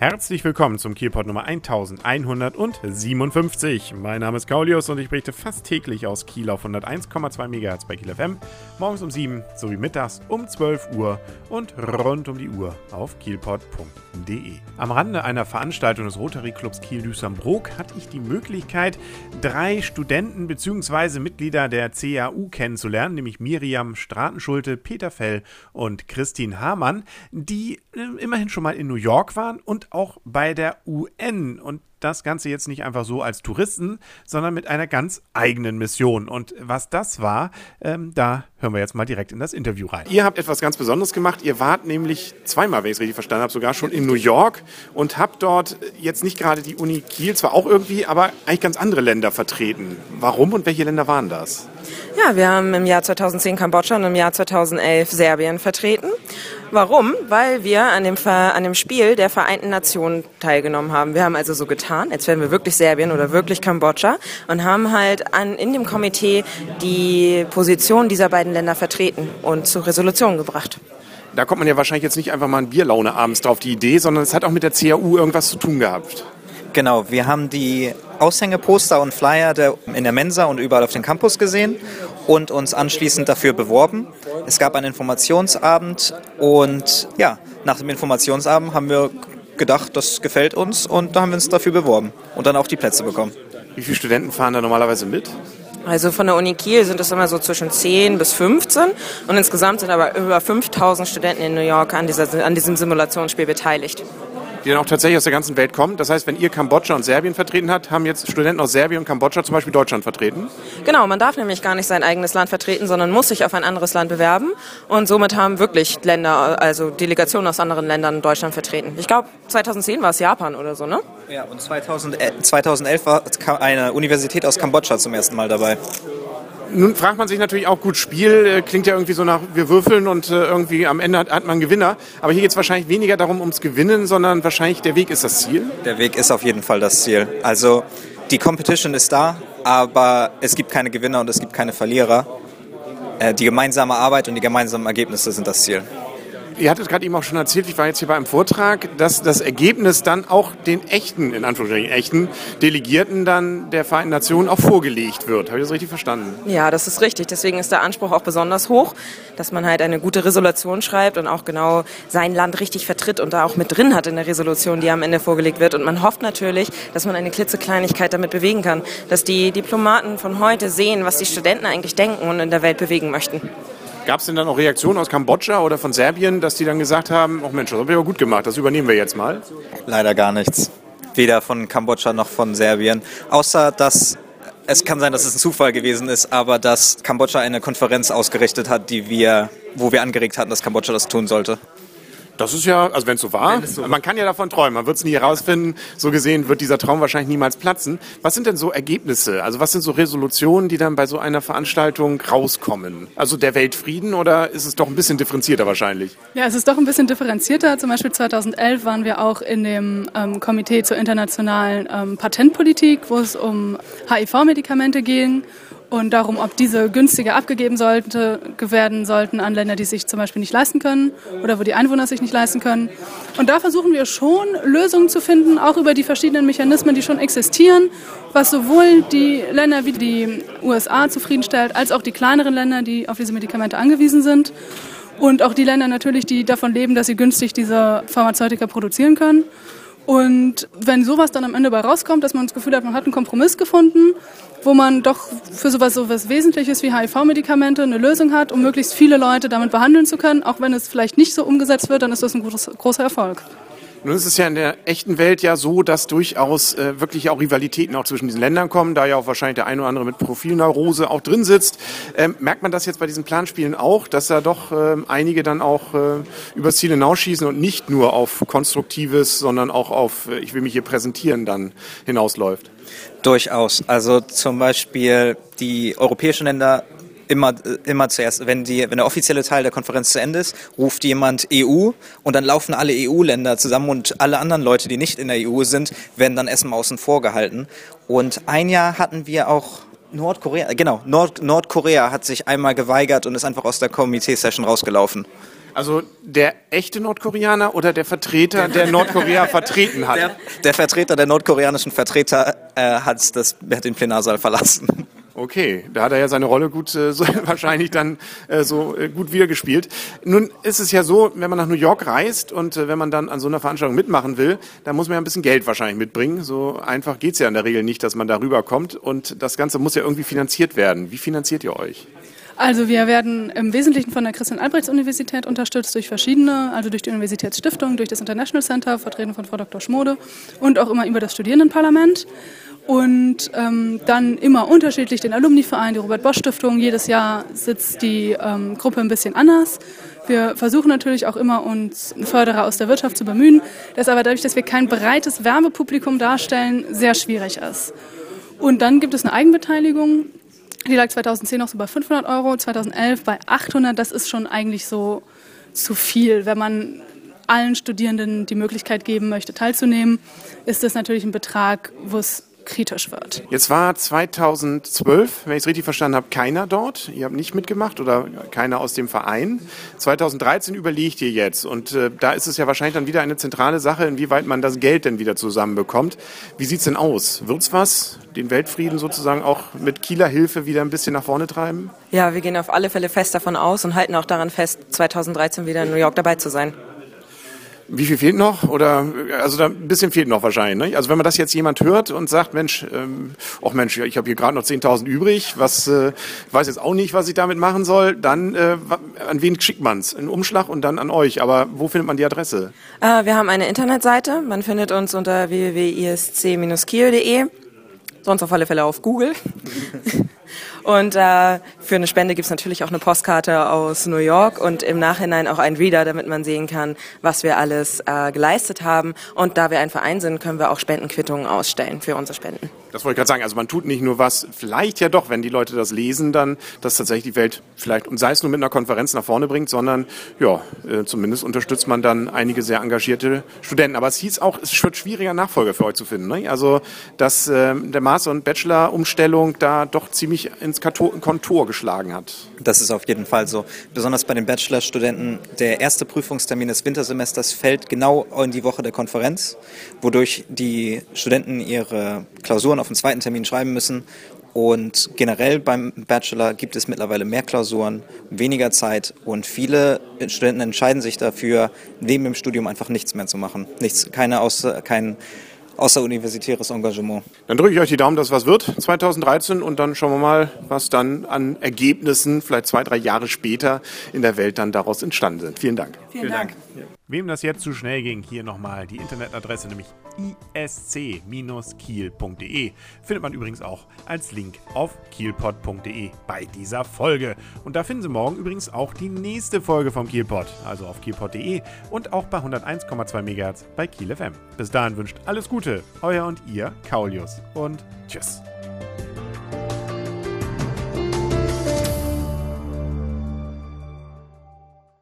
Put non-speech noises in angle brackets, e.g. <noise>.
Herzlich willkommen zum Kielpot Nummer 1157. Mein Name ist Kaulius und ich berichte fast täglich aus Kiel auf 101,2 MHz bei Kiel FM, morgens um 7 sowie mittags um 12 Uhr und rund um die Uhr auf kielpot.de. Am Rande einer Veranstaltung des Rotary Clubs Kiel-Düsseldorf hatte ich die Möglichkeit, drei Studenten bzw. Mitglieder der CAU kennenzulernen, nämlich Miriam Stratenschulte, Peter Fell und Christine Hamann, die äh, immerhin schon mal in New York waren und auch bei der UN. Und das Ganze jetzt nicht einfach so als Touristen, sondern mit einer ganz eigenen Mission. Und was das war, ähm, da hören wir jetzt mal direkt in das Interview rein. Ihr habt etwas ganz Besonderes gemacht. Ihr wart nämlich zweimal, wenn ich es richtig verstanden habe, sogar schon in New York und habt dort jetzt nicht gerade die Uni Kiel, zwar auch irgendwie, aber eigentlich ganz andere Länder vertreten. Warum und welche Länder waren das? Ja, wir haben im Jahr 2010 Kambodscha und im Jahr 2011 Serbien vertreten. Warum? Weil wir an dem, an dem Spiel der Vereinten Nationen teilgenommen haben. Wir haben also so getan, als wären wir wirklich Serbien oder wirklich Kambodscha und haben halt an, in dem Komitee die Position dieser beiden Länder vertreten und zu Resolutionen gebracht. Da kommt man ja wahrscheinlich jetzt nicht einfach mal ein Bierlaune abends drauf die Idee, sondern es hat auch mit der CAU irgendwas zu tun gehabt. Genau, wir haben die Aushängeposter und Flyer der, in der Mensa und überall auf dem Campus gesehen und uns anschließend dafür beworben. Es gab einen Informationsabend und ja, nach dem Informationsabend haben wir gedacht, das gefällt uns und da haben wir uns dafür beworben und dann auch die Plätze bekommen. Wie viele Studenten fahren da normalerweise mit? Also von der Uni Kiel sind es immer so zwischen 10 bis 15 und insgesamt sind aber über 5000 Studenten in New York an, dieser, an diesem Simulationsspiel beteiligt die dann auch tatsächlich aus der ganzen Welt kommen. Das heißt, wenn ihr Kambodscha und Serbien vertreten habt, haben jetzt Studenten aus Serbien und Kambodscha zum Beispiel Deutschland vertreten? Genau, man darf nämlich gar nicht sein eigenes Land vertreten, sondern muss sich auf ein anderes Land bewerben. Und somit haben wirklich Länder, also Delegationen aus anderen Ländern Deutschland vertreten. Ich glaube, 2010 war es Japan oder so, ne? Ja, und 2011 war eine Universität aus Kambodscha zum ersten Mal dabei. Nun fragt man sich natürlich auch, gut, Spiel äh, klingt ja irgendwie so nach, wir würfeln und äh, irgendwie am Ende hat, hat man Gewinner. Aber hier geht es wahrscheinlich weniger darum, ums Gewinnen, sondern wahrscheinlich der Weg ist das Ziel. Der Weg ist auf jeden Fall das Ziel. Also die Competition ist da, aber es gibt keine Gewinner und es gibt keine Verlierer. Äh, die gemeinsame Arbeit und die gemeinsamen Ergebnisse sind das Ziel. Ihr hattet gerade eben auch schon erzählt, ich war jetzt hier bei einem Vortrag, dass das Ergebnis dann auch den echten, in Anführungsstrichen echten Delegierten dann der Vereinten Nationen auch vorgelegt wird. Habe ich das richtig verstanden? Ja, das ist richtig. Deswegen ist der Anspruch auch besonders hoch, dass man halt eine gute Resolution schreibt und auch genau sein Land richtig vertritt und da auch mit drin hat in der Resolution, die am Ende vorgelegt wird. Und man hofft natürlich, dass man eine klitzekleinigkeit damit bewegen kann, dass die Diplomaten von heute sehen, was die Studenten eigentlich denken und in der Welt bewegen möchten. Gab es denn dann auch Reaktionen aus Kambodscha oder von Serbien, dass die dann gesagt haben, oh Mensch, das haben wir aber gut gemacht, das übernehmen wir jetzt mal? Leider gar nichts. Weder von Kambodscha noch von Serbien. Außer, dass es kann sein, dass es ein Zufall gewesen ist, aber dass Kambodscha eine Konferenz ausgerichtet hat, die wir, wo wir angeregt hatten, dass Kambodscha das tun sollte. Das ist ja, also wenn es so war, so man kann ja davon träumen, man wird es nie herausfinden. So gesehen wird dieser Traum wahrscheinlich niemals platzen. Was sind denn so Ergebnisse? Also was sind so Resolutionen, die dann bei so einer Veranstaltung rauskommen? Also der Weltfrieden oder ist es doch ein bisschen differenzierter wahrscheinlich? Ja, es ist doch ein bisschen differenzierter. Zum Beispiel 2011 waren wir auch in dem ähm, Komitee zur internationalen ähm, Patentpolitik, wo es um HIV-Medikamente ging und darum, ob diese günstiger abgegeben sollte, werden sollten an Länder, die sich zum Beispiel nicht leisten können oder wo die Einwohner sich nicht leisten können. Und da versuchen wir schon Lösungen zu finden, auch über die verschiedenen Mechanismen, die schon existieren, was sowohl die Länder wie die USA zufriedenstellt, als auch die kleineren Länder, die auf diese Medikamente angewiesen sind. Und auch die Länder natürlich, die davon leben, dass sie günstig diese Pharmazeutika produzieren können. Und wenn sowas dann am Ende bei rauskommt, dass man das Gefühl hat, man hat einen Kompromiss gefunden, wo man doch für sowas, sowas Wesentliches wie HIV-Medikamente eine Lösung hat, um möglichst viele Leute damit behandeln zu können, auch wenn es vielleicht nicht so umgesetzt wird, dann ist das ein großer Erfolg. Nun ist es ja in der echten Welt ja so, dass durchaus äh, wirklich auch Rivalitäten auch zwischen diesen Ländern kommen, da ja auch wahrscheinlich der eine oder andere mit Profilneurose auch drin sitzt. Ähm, merkt man das jetzt bei diesen Planspielen auch, dass da doch ähm, einige dann auch äh, übers Ziel hinausschießen und nicht nur auf Konstruktives, sondern auch auf, äh, ich will mich hier präsentieren, dann hinausläuft? Durchaus. Also zum Beispiel die europäischen Länder immer, immer zuerst, wenn, die, wenn der offizielle Teil der Konferenz zu Ende ist, ruft jemand EU und dann laufen alle EU-Länder zusammen und alle anderen Leute, die nicht in der EU sind, werden dann erstmal außen vor gehalten. Und ein Jahr hatten wir auch Nordkorea, genau, Nord, Nordkorea hat sich einmal geweigert und ist einfach aus der Komitee-Session rausgelaufen. Also der echte Nordkoreaner oder der Vertreter, der Nordkorea <laughs> vertreten hat? Der, der, Vertreter der nordkoreanischen Vertreter äh, hat, das, hat den Plenarsaal verlassen. Okay, da hat er ja seine Rolle gut äh, so, <laughs> wahrscheinlich dann äh, so äh, gut wiedergespielt. Nun ist es ja so, wenn man nach New York reist und äh, wenn man dann an so einer Veranstaltung mitmachen will, dann muss man ja ein bisschen Geld wahrscheinlich mitbringen. So einfach geht's ja in der Regel nicht, dass man da rüberkommt. Und das Ganze muss ja irgendwie finanziert werden. Wie finanziert ihr euch? Also wir werden im Wesentlichen von der Christian-Albrechts-Universität unterstützt durch verschiedene, also durch die Universitätsstiftung, durch das International Center, vertreten von Frau Dr. Schmode und auch immer über das Studierendenparlament und ähm, dann immer unterschiedlich den Alumni-Verein, die Robert-Bosch-Stiftung. Jedes Jahr sitzt die ähm, Gruppe ein bisschen anders. Wir versuchen natürlich auch immer, uns Förderer aus der Wirtschaft zu bemühen, das aber dadurch, dass wir kein breites Werbepublikum darstellen, sehr schwierig ist. Und dann gibt es eine Eigenbeteiligung, die lag 2010 noch so bei 500 Euro, 2011 bei 800. Das ist schon eigentlich so zu viel, wenn man allen Studierenden die Möglichkeit geben möchte, teilzunehmen, ist das natürlich ein Betrag, wo es kritisch wird. Jetzt war 2012, wenn ich es richtig verstanden habe, keiner dort. Ihr habt nicht mitgemacht oder keiner aus dem Verein. 2013 überlegt ihr jetzt und äh, da ist es ja wahrscheinlich dann wieder eine zentrale Sache, inwieweit man das Geld denn wieder zusammenbekommt. Wie sieht es denn aus? Wird es was, den Weltfrieden sozusagen auch mit Kieler Hilfe wieder ein bisschen nach vorne treiben? Ja, wir gehen auf alle Fälle fest davon aus und halten auch daran fest, 2013 wieder in New York dabei zu sein. Wie viel fehlt noch? Oder also da ein bisschen fehlt noch wahrscheinlich. Ne? Also wenn man das jetzt jemand hört und sagt, Mensch, ähm, oh Mensch, ich habe hier gerade noch 10.000 übrig, was äh, weiß jetzt auch nicht, was ich damit machen soll, dann äh, an wen schickt man's? Einen Umschlag und dann an euch. Aber wo findet man die Adresse? Äh, wir haben eine Internetseite. Man findet uns unter www.isc-kiel.de. Sonst auf alle Fälle auf Google. <laughs> Und äh, für eine Spende gibt es natürlich auch eine Postkarte aus New York und im Nachhinein auch einen Reader, damit man sehen kann, was wir alles äh, geleistet haben. Und da wir ein Verein sind, können wir auch Spendenquittungen ausstellen für unsere Spenden. Das wollte ich gerade sagen. Also man tut nicht nur was, vielleicht ja doch, wenn die Leute das lesen, dann, dass tatsächlich die Welt vielleicht, und sei es nur mit einer Konferenz nach vorne bringt, sondern ja, äh, zumindest unterstützt man dann einige sehr engagierte Studenten. Aber es hieß auch, es wird schwieriger Nachfolger für euch zu finden. Ne? Also, dass äh, der Master- und Bachelor-Umstellung da doch ziemlich ins Kontor geschlagen hat. Das ist auf jeden Fall so. Besonders bei den Bachelorstudenten. Der erste Prüfungstermin des Wintersemesters fällt genau in die Woche der Konferenz, wodurch die Studenten ihre Klausuren auf den zweiten Termin schreiben müssen. Und generell beim Bachelor gibt es mittlerweile mehr Klausuren, weniger Zeit und viele Studenten entscheiden sich dafür, neben dem Studium einfach nichts mehr zu machen. Nichts, keine außer, kein außeruniversitäres Engagement. Dann drücke ich euch die Daumen, dass was wird 2013 und dann schauen wir mal, was dann an Ergebnissen vielleicht zwei, drei Jahre später in der Welt dann daraus entstanden sind. Vielen Dank. Vielen, Vielen Dank. Dank. Wem das jetzt zu schnell ging, hier nochmal die Internetadresse, nämlich isc-kiel.de. Findet man übrigens auch als Link auf kielpod.de bei dieser Folge. Und da finden Sie morgen übrigens auch die nächste Folge vom Kielpod, also auf kielpod.de und auch bei 101,2 MHz bei Kiel FM. Bis dahin wünscht alles Gute, euer und ihr Kaulius und tschüss.